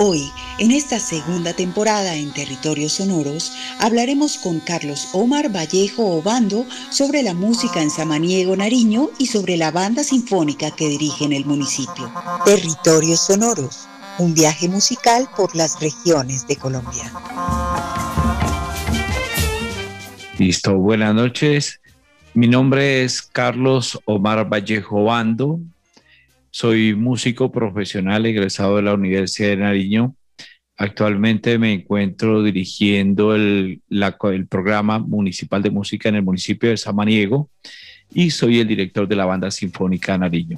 Hoy, en esta segunda temporada en Territorios Sonoros, hablaremos con Carlos Omar Vallejo Obando sobre la música en Samaniego, Nariño y sobre la banda sinfónica que dirige en el municipio. Territorios Sonoros, un viaje musical por las regiones de Colombia. Listo, buenas noches. Mi nombre es Carlos Omar Vallejo Obando, soy músico profesional egresado de la Universidad de Nariño. Actualmente me encuentro dirigiendo el, programa municipal de música en el municipio de Samaniego y soy el director de la banda sinfónica Nariño.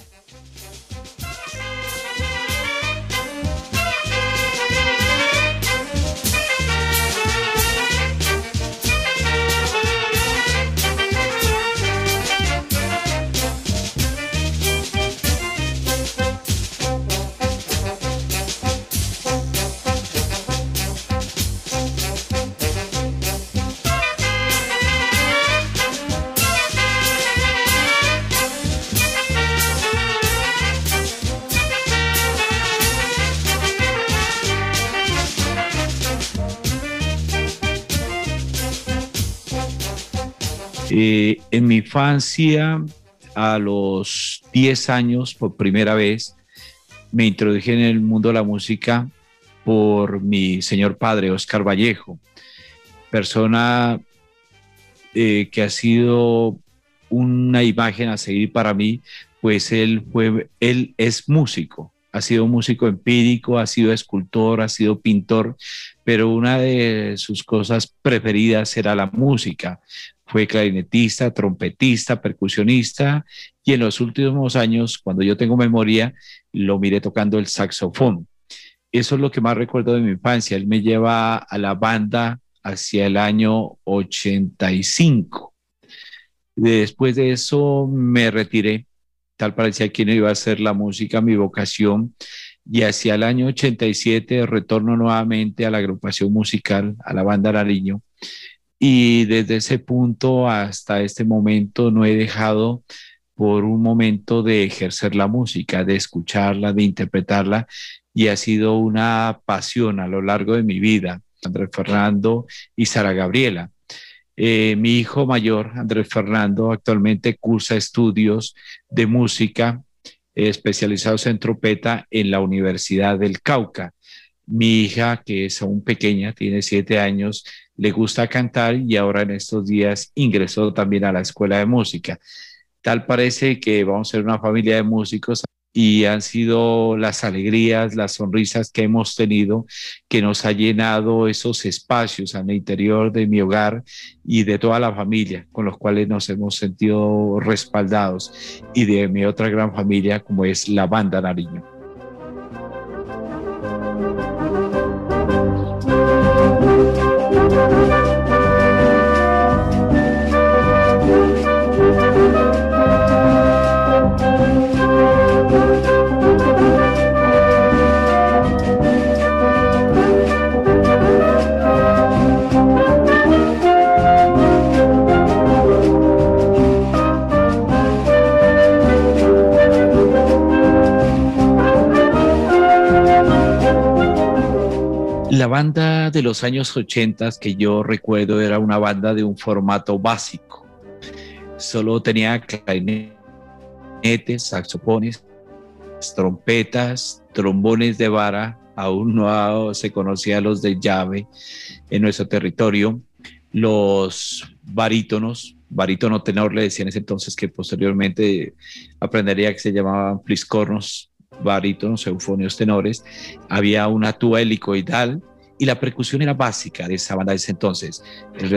En mi infancia, a los 10 años, por primera vez, me introduje en el mundo de la música por mi señor padre, Oscar Vallejo, persona eh, que ha sido una imagen a seguir para mí, pues él, fue, él es músico, ha sido músico empírico, ha sido escultor, ha sido pintor, pero una de sus cosas preferidas era la música. Fue clarinetista, trompetista, percusionista y en los últimos años, cuando yo tengo memoria, lo miré tocando el saxofón. Eso es lo que más recuerdo de mi infancia. Él me lleva a la banda hacia el año 85. Después de eso me retiré. Tal parecía que no iba a ser la música mi vocación. Y hacia el año 87 retorno nuevamente a la agrupación musical, a la banda Nariño y desde ese punto hasta este momento no he dejado por un momento de ejercer la música, de escucharla, de interpretarla y ha sido una pasión a lo largo de mi vida. Andrés Fernando y Sara Gabriela. Eh, mi hijo mayor, Andrés Fernando, actualmente cursa estudios de música especializados en trompeta en la Universidad del Cauca. Mi hija, que es aún pequeña, tiene siete años, le gusta cantar y ahora en estos días ingresó también a la escuela de música. Tal parece que vamos a ser una familia de músicos y han sido las alegrías, las sonrisas que hemos tenido que nos ha llenado esos espacios al interior de mi hogar y de toda la familia con los cuales nos hemos sentido respaldados y de mi otra gran familia como es la banda Nariño. Banda de los años 80 que yo recuerdo era una banda de un formato básico. Solo tenía clarinetes, saxofones, trompetas, trombones de vara, aún no se conocían los de llave en nuestro territorio, los barítonos, barítono tenor le decían en ese entonces que posteriormente aprendería que se llamaban pliscornos, barítonos, eufonios tenores, había una tuba helicoidal y la percusión era básica de esa banda de ese entonces, el,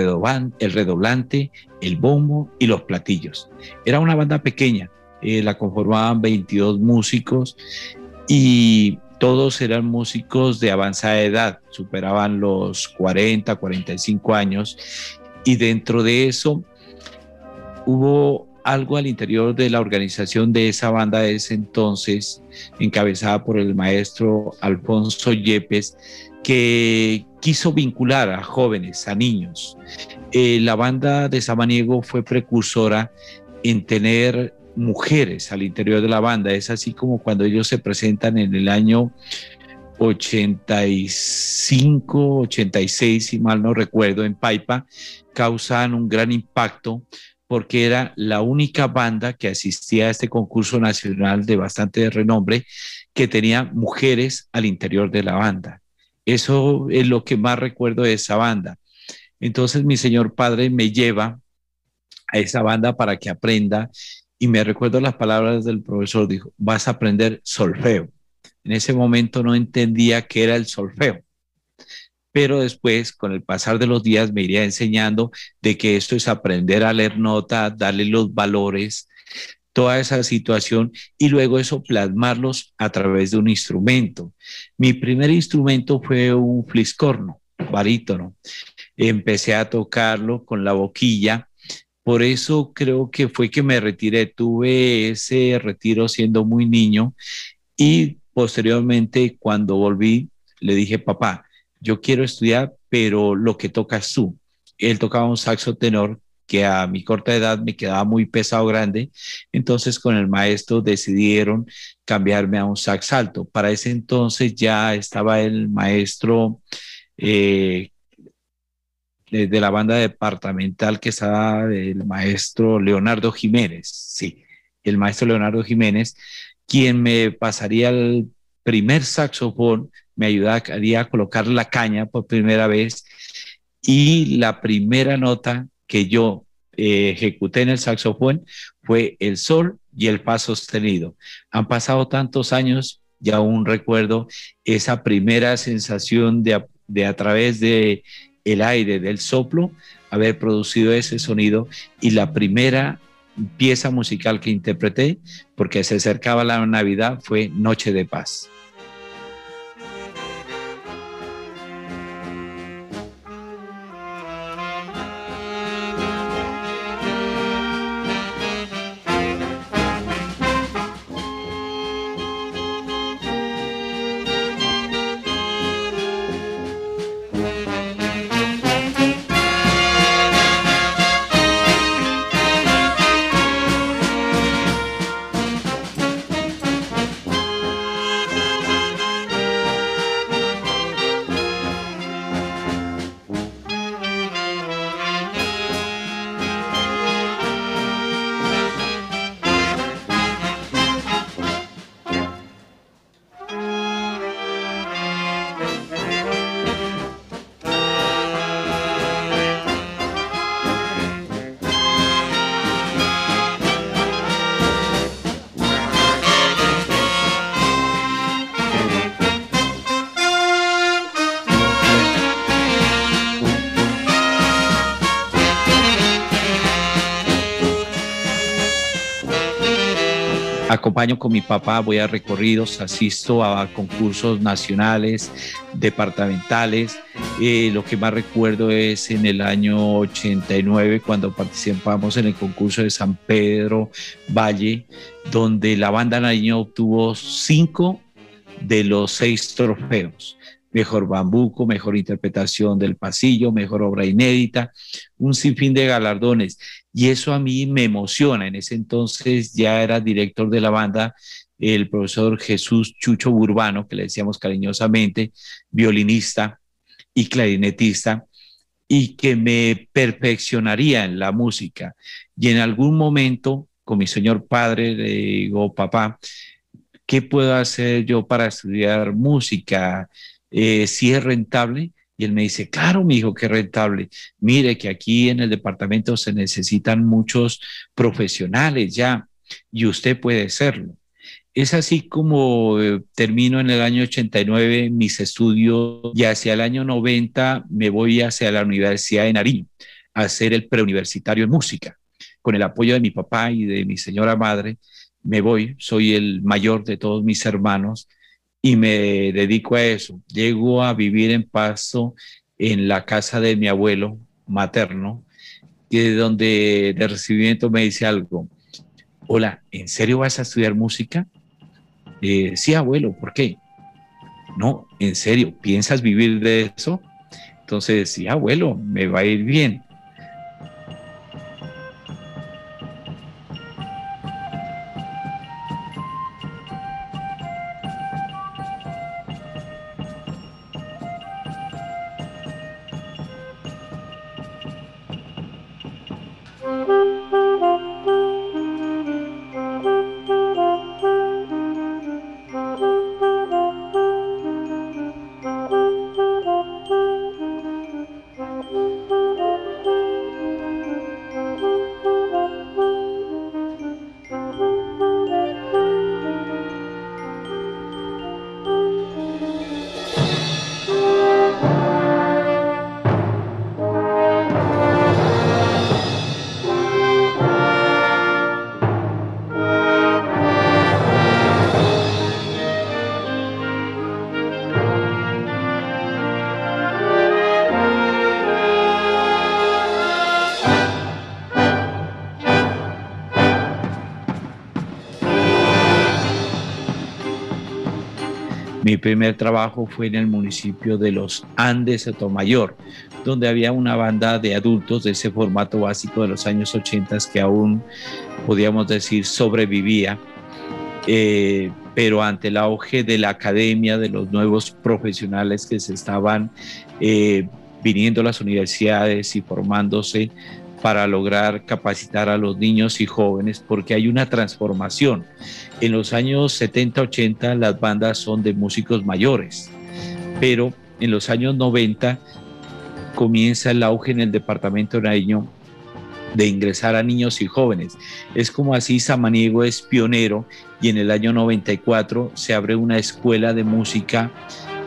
el redoblante, el bombo y los platillos. Era una banda pequeña, eh, la conformaban 22 músicos y todos eran músicos de avanzada edad, superaban los 40, 45 años y dentro de eso hubo algo al interior de la organización de esa banda de ese entonces, encabezada por el maestro Alfonso Yepes, que quiso vincular a jóvenes, a niños. Eh, la banda de Samaniego fue precursora en tener mujeres al interior de la banda. Es así como cuando ellos se presentan en el año 85, 86, si mal no recuerdo, en Paipa, causan un gran impacto porque era la única banda que asistía a este concurso nacional de bastante renombre que tenía mujeres al interior de la banda. Eso es lo que más recuerdo de esa banda. Entonces mi señor padre me lleva a esa banda para que aprenda y me recuerdo las palabras del profesor, dijo, vas a aprender solfeo. En ese momento no entendía qué era el solfeo, pero después, con el pasar de los días, me iría enseñando de que esto es aprender a leer nota, darle los valores, toda esa situación y luego eso plasmarlos a través de un instrumento. Mi primer instrumento fue un fliscorno, barítono. Empecé a tocarlo con la boquilla. Por eso creo que fue que me retiré. Tuve ese retiro siendo muy niño y posteriormente cuando volví le dije, papá, yo quiero estudiar, pero lo que tocas tú. Él tocaba un saxo tenor que a mi corta edad me quedaba muy pesado grande, entonces con el maestro decidieron cambiarme a un sax alto. Para ese entonces ya estaba el maestro eh, de, la banda departamental que estaba el maestro Leonardo Jiménez, sí, el maestro Leonardo Jiménez, quien me pasaría el primer saxofón, me ayudaría a colocar la caña por primera vez y la primera nota que yo eh, ejecuté en el saxofón fue el sol y el fa sostenido. Han pasado tantos años y aún recuerdo esa primera sensación de, de a través de el aire del soplo haber producido ese sonido y la primera pieza musical que interpreté porque se acercaba la Navidad fue Noche de Paz. Acompaño con mi papá, voy a recorridos, asisto a concursos nacionales, departamentales. Eh, lo que más recuerdo es en el año 89 cuando participamos en el concurso de San Pedro Valle, donde la banda Nariño obtuvo cinco de los seis trofeos mejor bambuco, mejor interpretación del pasillo, mejor obra inédita, un sinfín de galardones. Y eso a mí me emociona. En ese entonces ya era director de la banda el profesor Jesús Chucho Urbano, que le decíamos cariñosamente, violinista y clarinetista, y que me perfeccionaría en la música. Y en algún momento, con mi señor padre, le digo, papá, ¿qué puedo hacer yo para estudiar música? Eh, si es rentable. Y él me dice, claro, mi hijo, qué rentable. Mire que aquí en el departamento se necesitan muchos profesionales ya y usted puede serlo. Es así como eh, termino en el año 89 mis estudios y hacia el año 90 me voy hacia la Universidad de Nariño a hacer el preuniversitario en música. Con el apoyo de mi papá y de mi señora madre, me voy, soy el mayor de todos mis hermanos y me dedico a eso. Llego a vivir en Paso en la casa de mi abuelo materno, que donde de recibimiento me dice algo. Hola, ¿en serio vas a estudiar música? Eh, sí, abuelo, ¿por qué? No, en serio, ¿piensas vivir de eso? Entonces, sí, abuelo, me va a ir bien. Primer trabajo fue en el municipio de Los Andes, Sotomayor, donde había una banda de adultos de ese formato básico de los años 80 que aún, podíamos decir, sobrevivía. Eh, pero ante el auge de la academia, de los nuevos profesionales que se estaban eh, viniendo a las universidades y formándose para lograr capacitar a los niños y jóvenes, porque hay una transformación. En los años 70, 80 las bandas son de músicos mayores, pero en los años 90 comienza el auge en el departamento nariño de ingresar a niños y jóvenes. Es como así Samaniego es pionero y en el año 94 se abre una escuela de música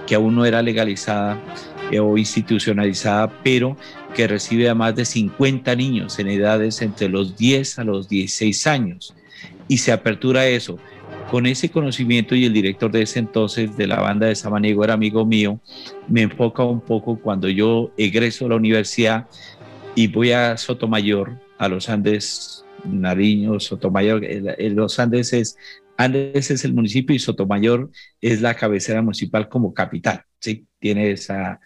que aún no era legalizada o institucionalizada, pero que recibe a más de 50 niños en edades entre los 10 a los 16 años. Y se apertura eso. Con ese conocimiento y el director de ese entonces de la banda de Samaniego era amigo mío, me enfoca un poco cuando yo egreso a la universidad y voy a Sotomayor, a los Andes, Nariño, Sotomayor. Los Andes es, Andes es el municipio y Sotomayor es la cabecera municipal como capital, ¿sí? Tiene esa,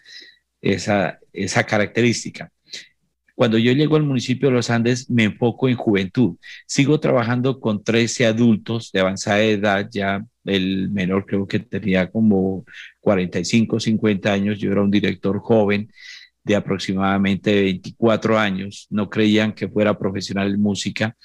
esa, esa característica. Cuando yo llego al municipio de Los Andes, me enfoco en juventud. Sigo trabajando con 13 adultos de avanzada edad, ya el menor creo que tenía como 45, 50 años, yo era un director joven de aproximadamente 24 años, no creían que fuera profesional en música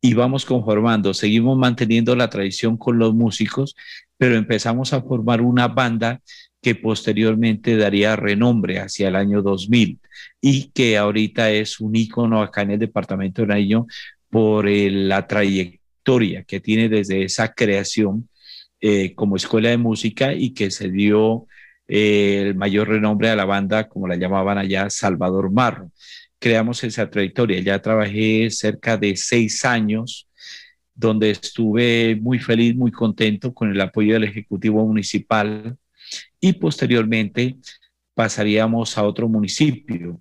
y vamos conformando, seguimos manteniendo la tradición con los músicos, pero empezamos a formar una banda que posteriormente daría renombre hacia el año 2000 y que ahorita es un ícono acá en el departamento de Nariño por la trayectoria que tiene desde esa creación eh, como escuela de música y que se dio eh, el mayor renombre a la banda, como la llamaban allá, Salvador Marro. Creamos esa trayectoria. Ya trabajé cerca de seis años, donde estuve muy feliz, muy contento con el apoyo del Ejecutivo Municipal y posteriormente pasaríamos a otro municipio,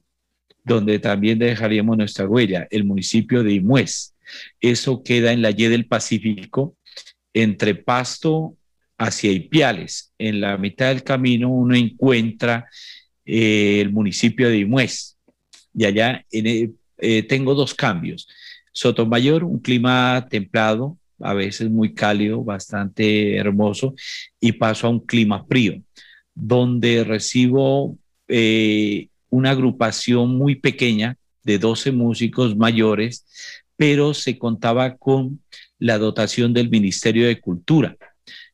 donde también dejaríamos nuestra huella, el municipio de Imués. Eso queda en la Y del Pacífico, entre Pasto hacia Ipiales. En la mitad del camino uno encuentra eh, el municipio de Imués. Y allá eh, tengo dos cambios. Sotomayor, un clima templado, a veces muy cálido, bastante hermoso, y paso a un clima frío, donde recibo eh, una agrupación muy pequeña de 12 músicos mayores, pero se contaba con la dotación del Ministerio de Cultura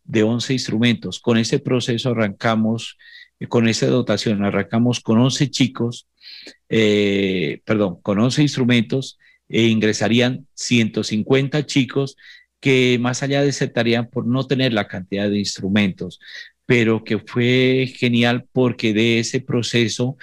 de 11 instrumentos. Con ese proceso arrancamos, eh, con esa dotación, arrancamos con 11 chicos, eh, perdón, con 11 instrumentos e ingresarían 150 chicos que más allá desertarían por no tener la cantidad de instrumentos, pero que fue genial porque de ese proceso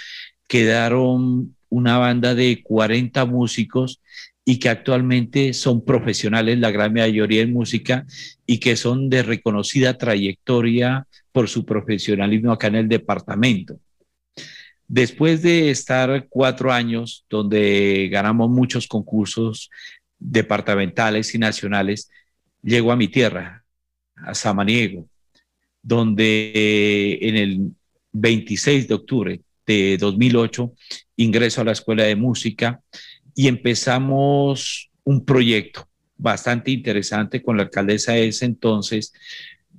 quedaron una banda de 40 músicos y que actualmente son profesionales, la gran mayoría en música, y que son de reconocida trayectoria por su profesionalismo acá en el departamento. Después de estar cuatro años donde ganamos muchos concursos departamentales y nacionales, llego a mi tierra, a Samaniego, donde en el 26 de octubre de 2008 ingreso a la Escuela de Música y empezamos un proyecto bastante interesante con la alcaldesa de ese entonces,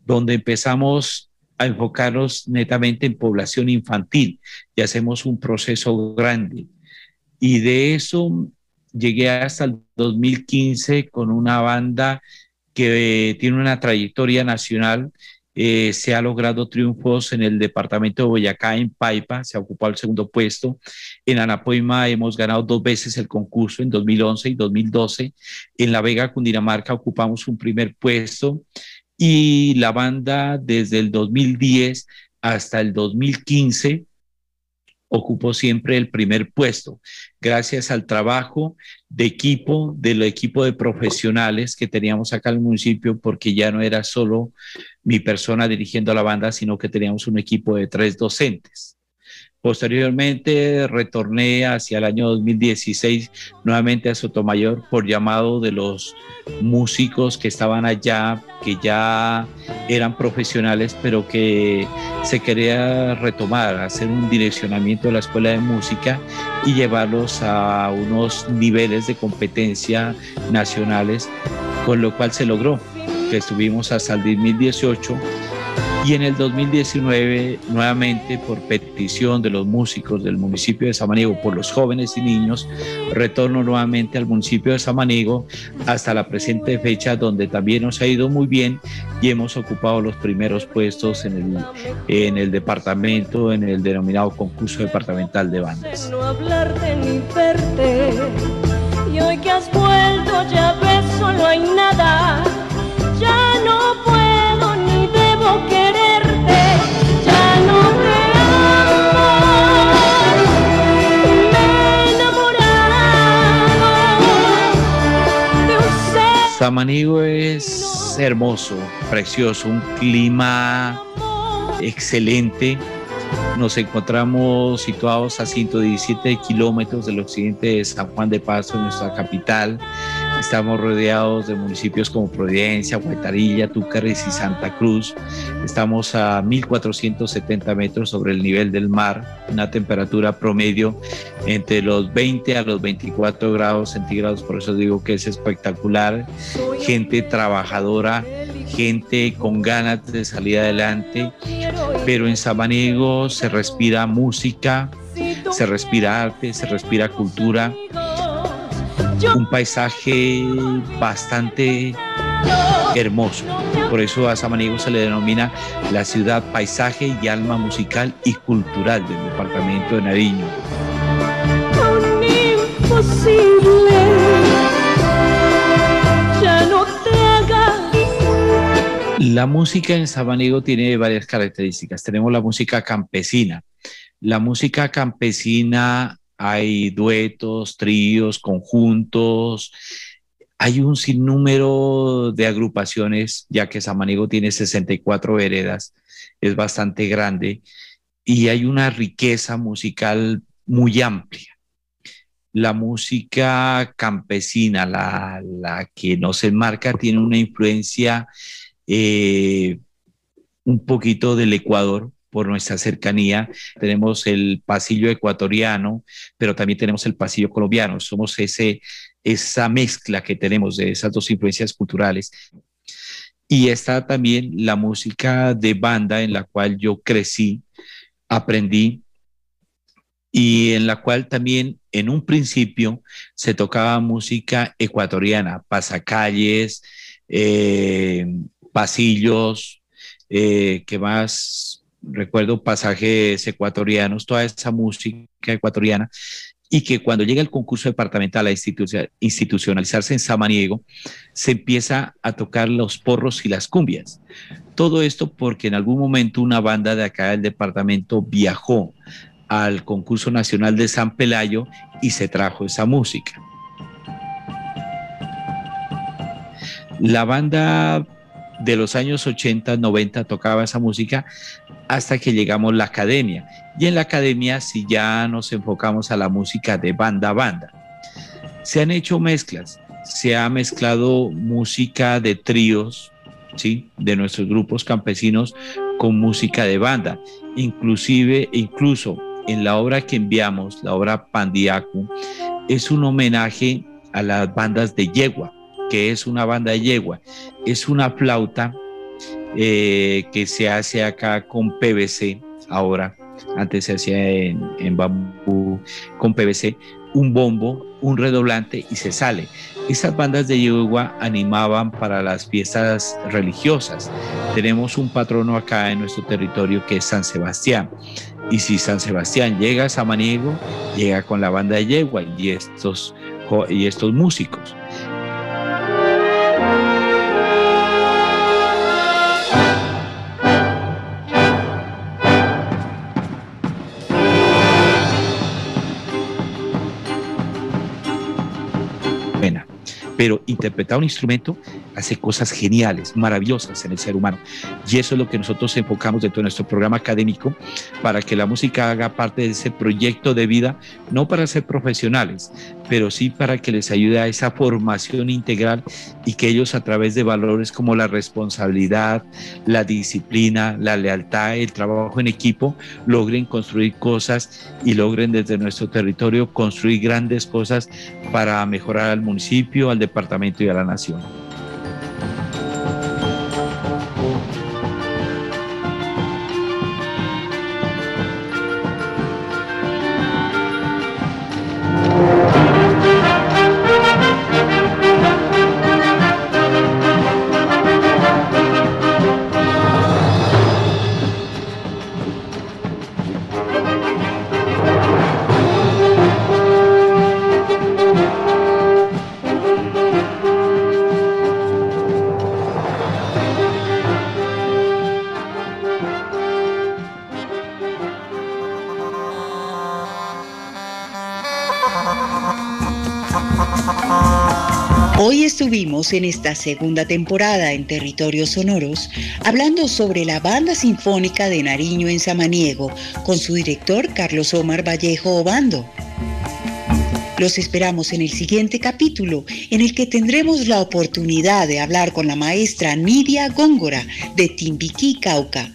donde empezamos a enfocarnos netamente en población infantil y hacemos un proceso grande. Y de eso llegué hasta el 2015 con una banda que tiene una trayectoria nacional eh, se ha logrado triunfos en el departamento de Boyacá, en Paipa, se ha ocupado el segundo puesto. En Anapoima hemos ganado dos veces el concurso, en 2011 y 2012. En La Vega, Cundinamarca, ocupamos un primer puesto. Y la banda desde el 2010 hasta el 2015 ocupó siempre el primer puesto, gracias al trabajo de equipo, del equipo de profesionales que teníamos acá en el municipio, porque ya no era solo mi persona dirigiendo la banda, sino que teníamos un equipo de tres docentes. Posteriormente retorné hacia el año 2016 nuevamente a Sotomayor por llamado de los músicos que estaban allá, que ya eran profesionales, pero que se quería retomar, hacer un direccionamiento de la escuela de música y llevarlos a unos niveles de competencia nacionales, con lo cual se logró, que estuvimos hasta el 2018 y en el 2019, nuevamente por petición de los músicos del municipio de Samaniego, por los jóvenes y niños, retorno nuevamente al municipio de Samaniego hasta la presente fecha, donde también nos ha ido muy bien y hemos ocupado los primeros puestos en el, en el departamento, en el denominado concurso departamental de bandas. No hablarte ni verte, y hoy que has vuelto ya ves, solo hay nada, Samanigo es hermoso, precioso, un clima excelente. Nos encontramos situados a 117 kilómetros del occidente de San Juan de Pasto, nuestra capital. Estamos rodeados de municipios como Providencia, Huetarilla, Túcares y Santa Cruz. Estamos a 1.470 metros sobre el nivel del mar, una temperatura promedio entre los 20 a los 24 grados centígrados, por eso digo que es espectacular. Gente trabajadora, gente con ganas de salir adelante, pero en Samaniego se respira música, se respira arte, se respira cultura un paisaje bastante hermoso. Por eso a Samaniego se le denomina la ciudad paisaje y alma musical y cultural del departamento de Nariño. La música en Samaniego tiene varias características. Tenemos la música campesina. La música campesina hay duetos, tríos, conjuntos, hay un sinnúmero de agrupaciones, ya que Samaniego tiene 64 veredas, es bastante grande, y hay una riqueza musical muy amplia. La música campesina, la, que nos enmarca, tiene una influencia eh, un poquito del Ecuador, por nuestra cercanía. Tenemos el pasillo ecuatoriano, pero también tenemos el pasillo colombiano. Somos ese, esa mezcla que tenemos de esas dos influencias culturales. Y está también la música de banda en la cual yo crecí, aprendí y en la cual también en un principio se tocaba música ecuatoriana, pasacalles, eh, pasillos, eh, que más recuerdo pasajes ecuatorianos, toda esa música ecuatoriana, y que cuando llega el concurso departamental a institucionalizarse en Samaniego, se empieza a tocar los porros y las cumbias. Todo esto porque en algún momento una banda de acá del departamento viajó al concurso nacional de San Pelayo y se trajo esa música. La banda de los años 80, 90 tocaba esa música hasta que llegamos a la academia. Y en la academia si ya nos enfocamos a la música de banda a banda. Se han hecho mezclas, se ha mezclado música de tríos, ¿sí? de nuestros grupos campesinos con música de banda. Inclusive, incluso en la obra que enviamos, la obra Pandiacu, es un homenaje a las bandas de yegua, que es una banda de yegua. Es una flauta eh, que se hace acá con PVC ahora. Antes se hacía en, bambú con PVC, un bombo, un redoblante y se sale. Esas bandas de yegua animaban para las fiestas religiosas. Tenemos un patrono acá en nuestro territorio que es San Sebastián. Y si San Sebastián llega a Samaniego, llega con la banda de yegua y estos, y estos músicos. Pero interpretar un instrumento hace cosas geniales, maravillosas en el ser humano. Y eso es lo que nosotros enfocamos dentro de nuestro programa académico para que la música haga parte de ese proyecto de vida, no para ser profesionales, pero sí para que les ayude a esa formación integral y que ellos a través de valores como la responsabilidad, la disciplina, la lealtad, el trabajo en equipo, logren construir cosas y logren desde nuestro territorio construir grandes cosas para mejorar al municipio, al departamento y a la nación. Estuvimos en esta segunda temporada en Territorios Sonoros hablando sobre la Banda Sinfónica de Nariño en Samaniego con su director Carlos Omar Vallejo Obando. Los esperamos en el siguiente capítulo, en el que tendremos la oportunidad de hablar con la maestra Nidia Góngora de Timbiquí, Cauca.